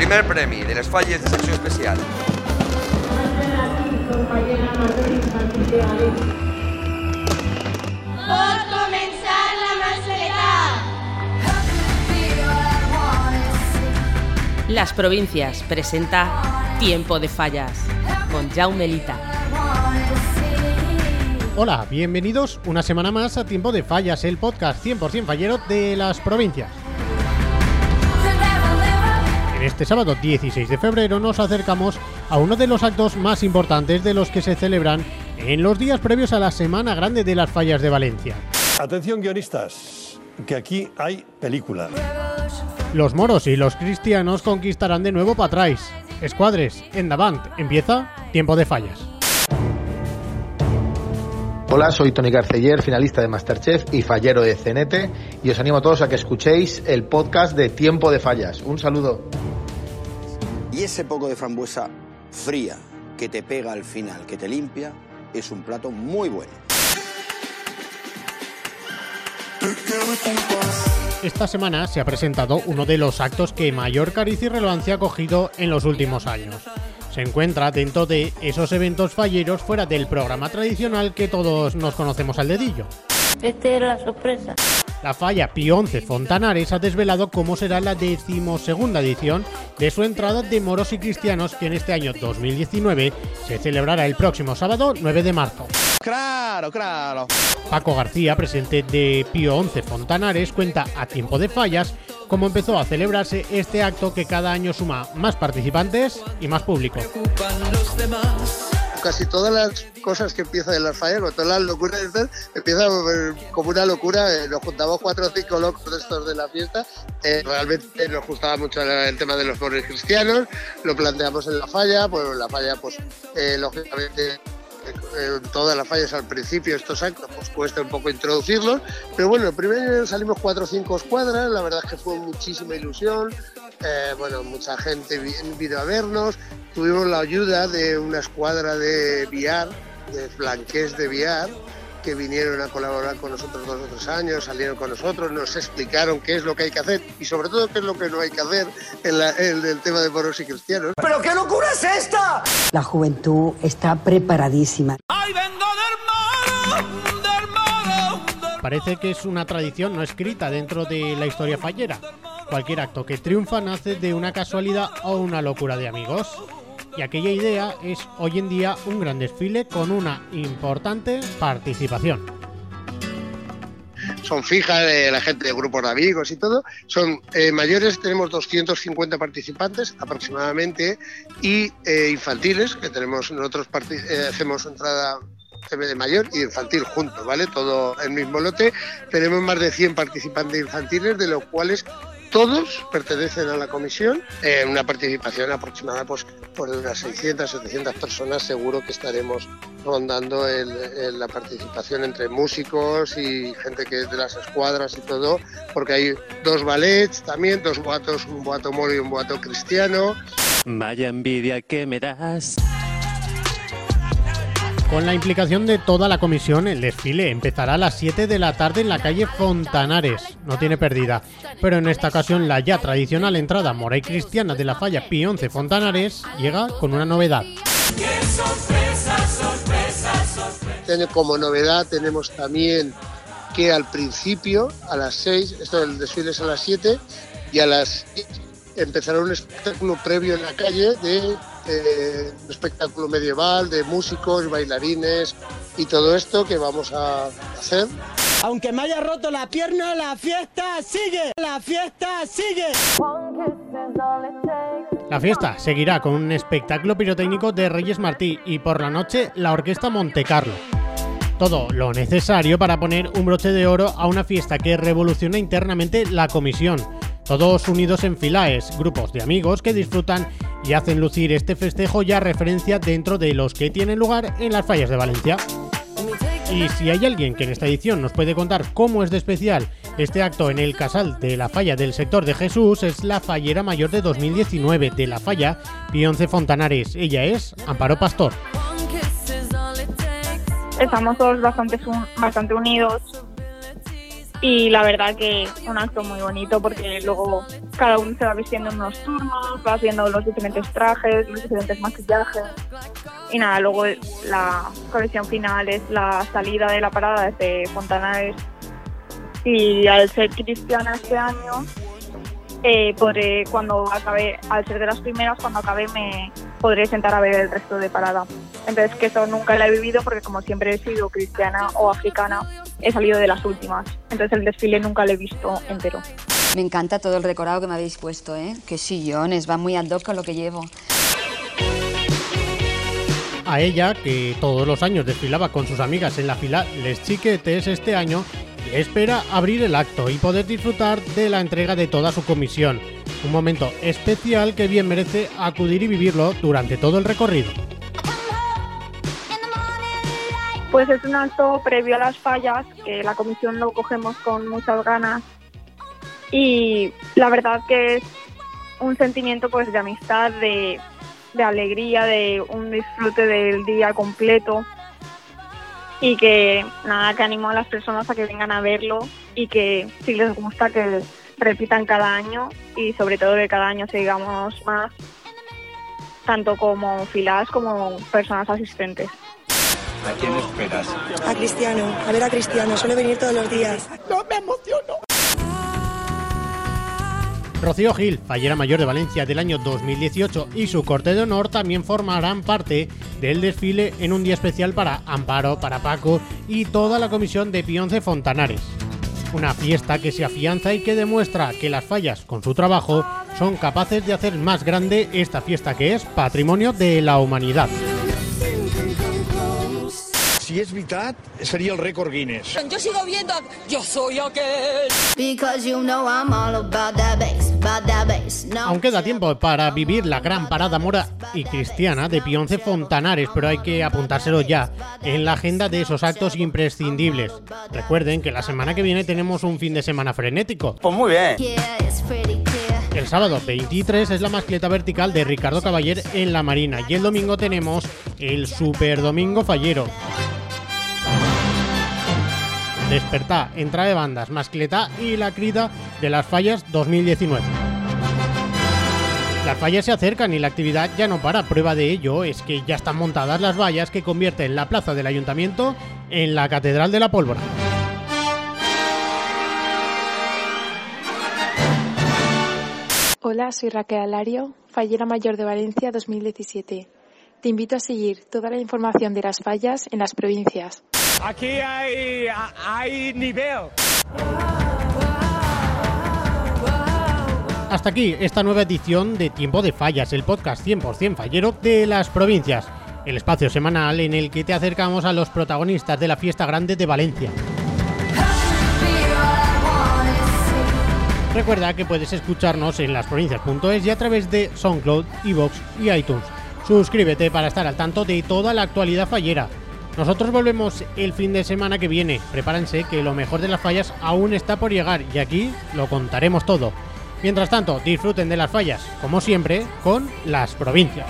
primer premi de les falles de secció especial. Pot començar la mascleta. Las Provincias presenta Tiempo de Fallas con Jaume Lita. Hola, bienvenidos una semana más a Tiempo de Fallas, el podcast 100% fallero de las provincias. En este sábado 16 de febrero nos acercamos a uno de los actos más importantes de los que se celebran en los días previos a la Semana Grande de las Fallas de Valencia. Atención guionistas, que aquí hay película. Los moros y los cristianos conquistarán de nuevo Patrais. Escuadres, en Davant, empieza Tiempo de Fallas. Hola, soy Tony Garceller, finalista de Masterchef y fallero de CNT, y os animo a todos a que escuchéis el podcast de Tiempo de Fallas. Un saludo. Y ese poco de frambuesa fría que te pega al final, que te limpia, es un plato muy bueno. Esta semana se ha presentado uno de los actos que mayor caricia y relevancia ha cogido en los últimos años. Se encuentra dentro de esos eventos falleros fuera del programa tradicional que todos nos conocemos al dedillo. Esta era la sorpresa. La falla Pío XI Fontanares ha desvelado cómo será la decimosegunda edición de su entrada de moros y cristianos que en este año 2019 se celebrará el próximo sábado 9 de marzo. Claro, claro. Paco García, presidente de Pío XI Fontanares, cuenta a tiempo de fallas cómo empezó a celebrarse este acto que cada año suma más participantes y más público. Casi todas las cosas que empiezan en las fallas, con todas las locuras, empiezan como una locura. eh, Nos juntamos cuatro o cinco locos de estos de la fiesta. eh, realmente nos gustaba mucho el tema de los moros cristianos. Lo planteamos en la falla. Pues la falla, pues eh, lógicamente eh, todas las fallas al principio, estos actos, pues cuesta un poco introducirlos, pero bueno, el primer año salimos cuatro o cinco escuadras, la verdad es que fue muchísima ilusión, eh, bueno, mucha gente vi- vino a vernos, tuvimos la ayuda de una escuadra de VR, de flanqués de VR, que vinieron a colaborar con nosotros dos o tres años, salieron con nosotros, nos explicaron qué es lo que hay que hacer y sobre todo qué es lo que no hay que hacer en, la- en el tema de moros y cristianos. ¿Pero qué locura es esta? La juventud está preparadísima. Parece que es una tradición no escrita dentro de la historia fallera. Cualquier acto que triunfa nace de una casualidad o una locura de amigos. Y aquella idea es hoy en día un gran desfile con una importante participación. son fijas la gente de grupos de amigos y todo. Son eh, mayores, tenemos 250 participantes aproximadamente y eh, infantiles, que tenemos nosotros eh, hacemos entrada de mayor y infantil juntos, ¿vale? Todo el mismo lote. Tenemos más de 100 participantes infantiles, de los cuales todos pertenecen a la comisión. Eh, una participación aproximada pues, por unas 600, 700 personas. Seguro que estaremos rondando la participación entre músicos y gente que es de las escuadras y todo, porque hay dos ballets también, dos boatos, un boato moro y un boato cristiano. Vaya envidia que me das. Con la implicación de toda la comisión, el desfile empezará a las 7 de la tarde en la calle Fontanares. No tiene pérdida. Pero en esta ocasión la ya tradicional entrada mora y cristiana de la falla Pío XI Fontanares llega con una novedad. Tiene como novedad tenemos también que al principio, a las 6, esto del desfile es a las 7, y a las 6 empezará un espectáculo previo en la calle de eh, un espectáculo medieval de músicos, bailarines y todo esto que vamos a hacer. Aunque me haya roto la pierna, la fiesta sigue. La fiesta sigue. La fiesta seguirá con un espectáculo pirotécnico de Reyes Martí y por la noche la Orquesta Monte Carlo. Todo lo necesario para poner un broche de oro a una fiesta que revoluciona internamente la comisión. Todos unidos en filaes, grupos de amigos que disfrutan y hacen lucir este festejo ya referencia dentro de los que tienen lugar en las fallas de Valencia. Y si hay alguien que en esta edición nos puede contar cómo es de especial este acto en el casal de la falla del sector de Jesús, es la fallera mayor de 2019 de la falla Pionce Fontanares. Ella es Amparo Pastor. Estamos todos bastante, bastante unidos y la verdad que un acto muy bonito porque luego cada uno se va vistiendo en unos turnos, va haciendo los diferentes trajes, los diferentes maquillajes. Y nada, luego la colección final es la salida de la parada desde Fontanares y al ser cristiana este año eh, podré cuando acabe, al ser de las primeras, cuando acabe me podré sentar a ver el resto de parada. Entonces que eso nunca lo he vivido porque como siempre he sido cristiana o africana, he salido de las últimas. Entonces el desfile nunca lo he visto entero. Me encanta todo el decorado que me habéis puesto, ¿eh? Qué sillones, va muy ad hoc con lo que llevo. A ella, que todos los años desfilaba con sus amigas en la fila Les Chiquetes este año, espera abrir el acto y poder disfrutar de la entrega de toda su comisión. Un momento especial que bien merece acudir y vivirlo durante todo el recorrido. Pues es un acto previo a las fallas, que la comisión lo cogemos con muchas ganas y la verdad que es un sentimiento pues de amistad, de, de alegría, de un disfrute del día completo y que nada, que animo a las personas a que vengan a verlo y que si les gusta que repitan cada año y sobre todo que cada año sigamos más, tanto como filas como personas asistentes. ¿A quién esperas? A Cristiano, a ver a Cristiano, suele venir todos los días. ¡No me emociono! Rocío Gil, fallera mayor de Valencia del año 2018 y su corte de honor también formarán parte del desfile en un día especial para Amparo, para Paco y toda la comisión de Pionce Fontanares. Una fiesta que se afianza y que demuestra que las fallas con su trabajo son capaces de hacer más grande esta fiesta que es patrimonio de la humanidad. Si és veritat, seria el rècord Guinness. Yo sigo viendo. Yo soy aquel. Because you know I'm all about that bass, about that bass. No. Aún queda tiempo para vivir la gran parada mora y cristiana de Pionce Fontanares, pero hay que apuntárselo ya en la agenda de esos actos imprescindibles. Recuerden que la semana que viene tenemos un fin de semana frenético. Pues muy bien. El sábado 23 es la mascleta vertical de Ricardo Caballer en la Marina y el domingo tenemos el Super Domingo Fallero. Despertá, entra de bandas, mascleta y la crida de las fallas 2019. Las fallas se acercan y la actividad ya no para. Prueba de ello es que ya están montadas las vallas que convierten la plaza del ayuntamiento en la Catedral de la Pólvora. Hola, soy Raquel Alario, fallera mayor de Valencia 2017. Te invito a seguir toda la información de las fallas en las provincias. Aquí hay, hay nivel. Hasta aquí esta nueva edición de Tiempo de Fallas, el podcast 100% fallero de las provincias, el espacio semanal en el que te acercamos a los protagonistas de la fiesta grande de Valencia. Recuerda que puedes escucharnos en lasprovincias.es y a través de SoundCloud, Evox y iTunes. Suscríbete para estar al tanto de toda la actualidad fallera. Nosotros volvemos el fin de semana que viene. Prepárense que lo mejor de las fallas aún está por llegar y aquí lo contaremos todo. Mientras tanto, disfruten de las fallas, como siempre, con las provincias.